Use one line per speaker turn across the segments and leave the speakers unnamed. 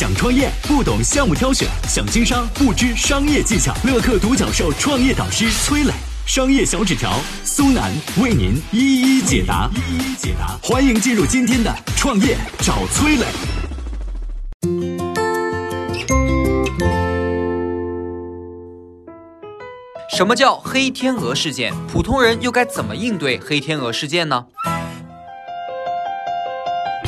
想创业不懂项目挑选，想经商不知商业技巧。乐客独角兽创业导师崔磊，商业小纸条苏南为您一一解答。一一解答，欢迎进入今天的创业找崔磊。
什么叫黑天鹅事件？普通人又该怎么应对黑天鹅事件呢？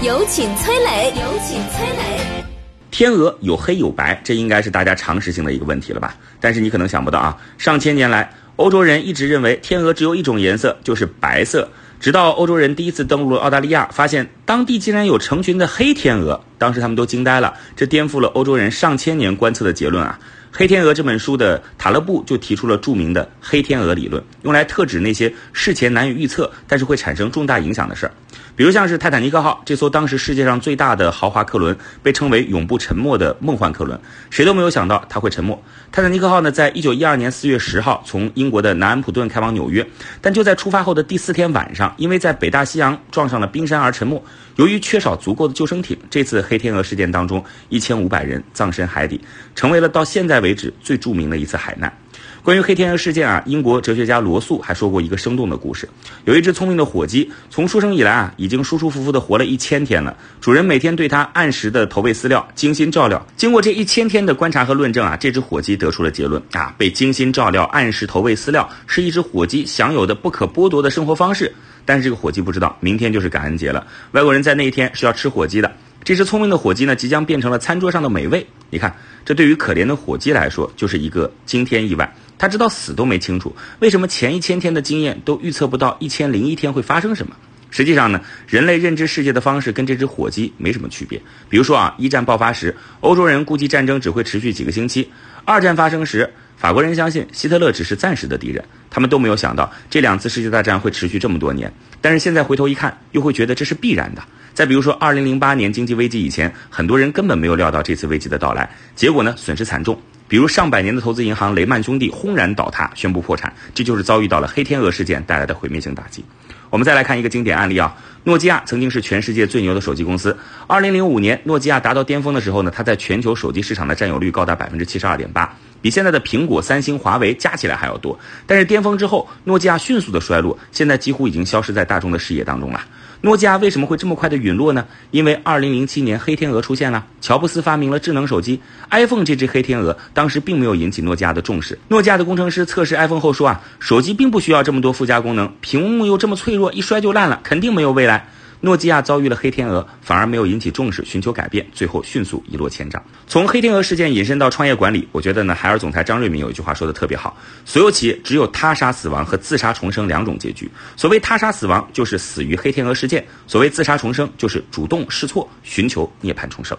有请崔磊，有请崔磊。
天鹅有黑有白，这应该是大家常识性的一个问题了吧？但是你可能想不到啊，上千年来，欧洲人一直认为天鹅只有一种颜色，就是白色。直到欧洲人第一次登陆了澳大利亚，发现当地竟然有成群的黑天鹅，当时他们都惊呆了，这颠覆了欧洲人上千年观测的结论啊！《黑天鹅》这本书的塔勒布就提出了著名的黑天鹅理论，用来特指那些事前难以预测，但是会产生重大影响的事儿。比如像是泰坦尼克号这艘当时世界上最大的豪华客轮，被称为永不沉没的梦幻客轮，谁都没有想到它会沉没。泰坦尼克号呢，在一九一二年四月十号从英国的南安普顿开往纽约，但就在出发后的第四天晚上，因为在北大西洋撞上了冰山而沉没。由于缺少足够的救生艇，这次黑天鹅事件当中，一千五百人葬身海底，成为了到现在为止最著名的一次海难。关于黑天鹅事件啊，英国哲学家罗素还说过一个生动的故事：有一只聪明的火鸡，从出生以来啊，已经舒舒服服的活了一千天了。主人每天对它按时的投喂饲料，精心照料。经过这一千天的观察和论证啊，这只火鸡得出了结论啊，被精心照料、按时投喂饲料，是一只火鸡享有的不可剥夺的生活方式。但是这个火鸡不知道，明天就是感恩节了，外国人在那一天是要吃火鸡的。这只聪明的火鸡呢，即将变成了餐桌上的美味。你看，这对于可怜的火鸡来说，就是一个惊天意外。他直到死都没清楚，为什么前一千天的经验都预测不到一千零一天会发生什么。实际上呢，人类认知世界的方式跟这只火鸡没什么区别。比如说啊，一战爆发时，欧洲人估计战争只会持续几个星期；二战发生时，法国人相信希特勒只是暂时的敌人。他们都没有想到这两次世界大战会持续这么多年。但是现在回头一看，又会觉得这是必然的。再比如说，二零零八年经济危机以前，很多人根本没有料到这次危机的到来，结果呢，损失惨重。比如上百年的投资银行雷曼兄弟轰然倒塌，宣布破产，这就是遭遇到了黑天鹅事件带来的毁灭性打击。我们再来看一个经典案例啊，诺基亚曾经是全世界最牛的手机公司。二零零五年，诺基亚达到巅峰的时候呢，它在全球手机市场的占有率高达百分之七十二点八，比现在的苹果、三星、华为加起来还要多。但是巅峰之后，诺基亚迅速的衰落，现在几乎已经消失在大众的视野当中了。诺基亚为什么会这么快的陨落呢？因为二零零七年黑天鹅出现了，乔布斯发明了智能手机 iPhone，这只黑天鹅当时并没有引起诺基亚的重视。诺基亚的工程师测试 iPhone 后说啊，手机并不需要这么多附加功能，屏幕又这么脆弱，一摔就烂了，肯定没有未来。诺基亚遭遇了黑天鹅，反而没有引起重视，寻求改变，最后迅速一落千丈。从黑天鹅事件引申到创业管理，我觉得呢，海尔总裁张瑞敏有一句话说的特别好：所有企业只有他杀死亡和自杀重生两种结局。所谓他杀死亡，就是死于黑天鹅事件；所谓自杀重生，就是主动试错，寻求涅槃重生。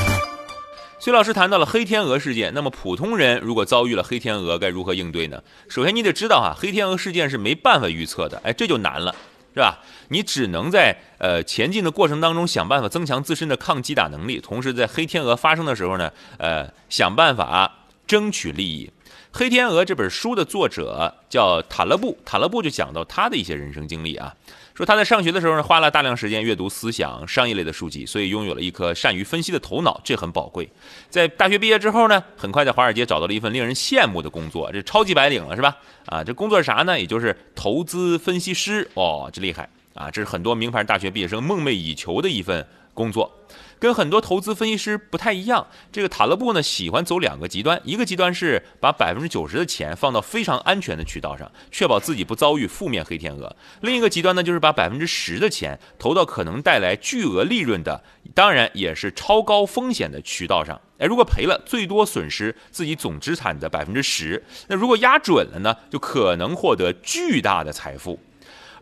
崔老师谈到了黑天鹅事件，那么普通人如果遭遇了黑天鹅，该如何应对呢？首先，你得知道啊，黑天鹅事件是没办法预测的，哎，这就难了，是吧？你只能在呃前进的过程当中想办法增强自身的抗击打能力，同时在黑天鹅发生的时候呢，呃，想办法争取利益。《黑天鹅》这本书的作者叫塔勒布，塔勒布就讲到他的一些人生经历啊。说他在上学的时候呢，花了大量时间阅读思想、商业类的书籍，所以拥有了一颗善于分析的头脑，这很宝贵。在大学毕业之后呢，很快在华尔街找到了一份令人羡慕的工作，这超级白领了，是吧？啊，这工作是啥呢？也就是投资分析师哦，这厉害啊！这是很多名牌大学毕业生梦寐以求的一份工作。跟很多投资分析师不太一样，这个塔勒布呢喜欢走两个极端，一个极端是把百分之九十的钱放到非常安全的渠道上，确保自己不遭遇负面黑天鹅；另一个极端呢就是把百分之十的钱投到可能带来巨额利润的，当然也是超高风险的渠道上。哎，如果赔了，最多损失自己总资产的百分之十；那如果压准了呢，就可能获得巨大的财富。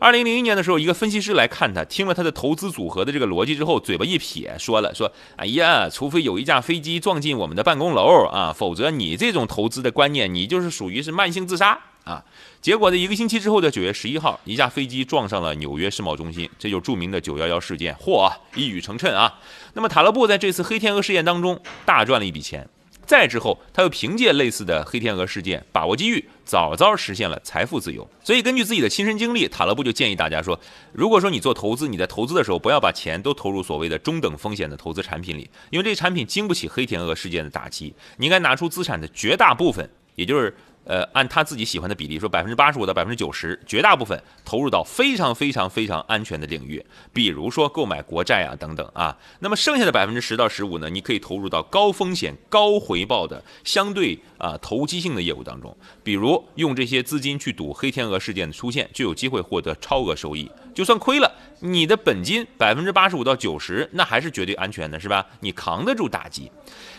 二零零一年的时候，一个分析师来看他，听了他的投资组合的这个逻辑之后，嘴巴一撇，说了说：“哎呀，除非有一架飞机撞进我们的办公楼啊，否则你这种投资的观念，你就是属于是慢性自杀啊。”结果呢，一个星期之后的九月十一号，一架飞机撞上了纽约世贸中心，这就是著名的九幺幺事件。嚯，一语成谶啊！那么塔勒布在这次黑天鹅事件当中大赚了一笔钱。再之后，他又凭借类似的黑天鹅事件，把握机遇，早早实现了财富自由。所以，根据自己的亲身经历，塔勒布就建议大家说：如果说你做投资，你在投资的时候不要把钱都投入所谓的中等风险的投资产品里，因为这些产品经不起黑天鹅事件的打击。你应该拿出资产的绝大部分，也就是。呃，按他自己喜欢的比例说，百分之八十五到百分之九十，绝大部分投入到非常非常非常安全的领域，比如说购买国债啊等等啊。那么剩下的百分之十到十五呢，你可以投入到高风险高回报的相对啊投机性的业务当中，比如用这些资金去赌黑天鹅事件的出现，就有机会获得超额收益。就算亏了，你的本金百分之八十五到九十，那还是绝对安全的，是吧？你扛得住打击。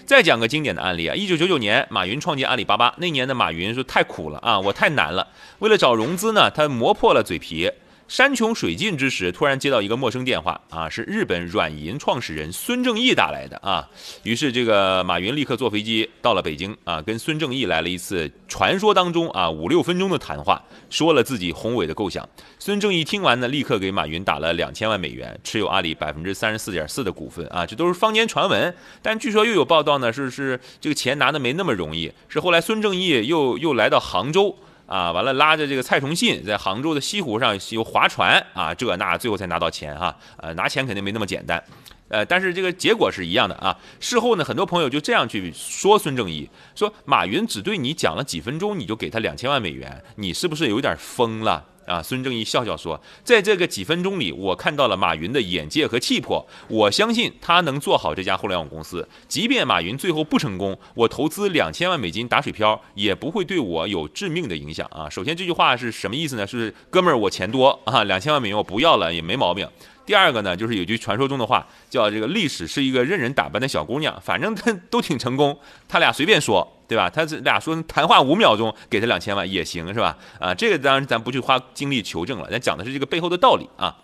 再讲个经典的案例啊，一九九九年，马云创建阿里巴巴那年的马云说太苦了啊，我太难了。为了找融资呢，他磨破了嘴皮。山穷水尽之时，突然接到一个陌生电话啊，是日本软银创始人孙正义打来的啊。于是这个马云立刻坐飞机到了北京啊，跟孙正义来了一次传说当中啊五六分钟的谈话，说了自己宏伟的构想。孙正义听完呢，立刻给马云打了两千万美元，持有阿里百分之三十四点四的股份啊。这都是坊间传闻，但据说又有报道呢，是是这个钱拿的没那么容易，是后来孙正义又又来到杭州。啊，完了，拉着这个蔡崇信在杭州的西湖上有划船啊，这那最后才拿到钱哈。呃，拿钱肯定没那么简单，呃，但是这个结果是一样的啊。事后呢，很多朋友就这样去说孙正义，说马云只对你讲了几分钟，你就给他两千万美元，你是不是有点疯了？啊，孙正义笑笑说：“在这个几分钟里，我看到了马云的眼界和气魄。我相信他能做好这家互联网公司。即便马云最后不成功，我投资两千万美金打水漂，也不会对我有致命的影响啊。首先，这句话是什么意思呢？是哥们儿，我钱多啊，两千万美元我不要了也没毛病。第二个呢，就是有句传说中的话，叫这个历史是一个任人打扮的小姑娘，反正他都挺成功，他俩随便说。”对吧？他这俩说谈话五秒钟，给他两千万也行，是吧？啊，这个当然咱不去花精力求证了，咱讲的是这个背后的道理啊。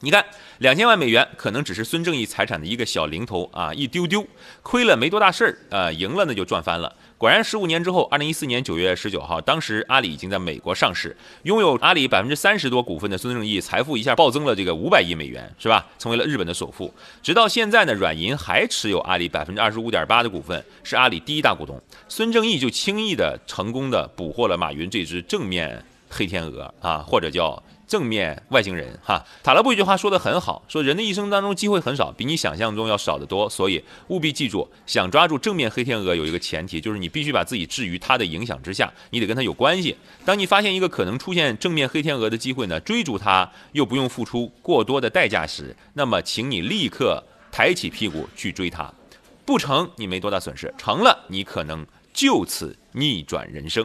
你看，两千万美元可能只是孙正义财产的一个小零头啊，一丢丢，亏了没多大事儿啊，赢了那就赚翻了。果然，十五年之后，二零一四年九月十九号，当时阿里已经在美国上市，拥有阿里百分之三十多股份的孙正义财富一下暴增了这个五百亿美元，是吧？成为了日本的首富。直到现在呢，软银还持有阿里百分之二十五点八的股份，是阿里第一大股东。孙正义就轻易的成功的捕获了马云这只正面黑天鹅啊，或者叫。正面外星人哈，塔勒布一句话说的很好，说人的一生当中机会很少，比你想象中要少得多，所以务必记住，想抓住正面黑天鹅有一个前提，就是你必须把自己置于它的影响之下，你得跟它有关系。当你发现一个可能出现正面黑天鹅的机会呢，追逐它又不用付出过多的代价时，那么请你立刻抬起屁股去追它，不成你没多大损失，成了你可能就此逆转人生。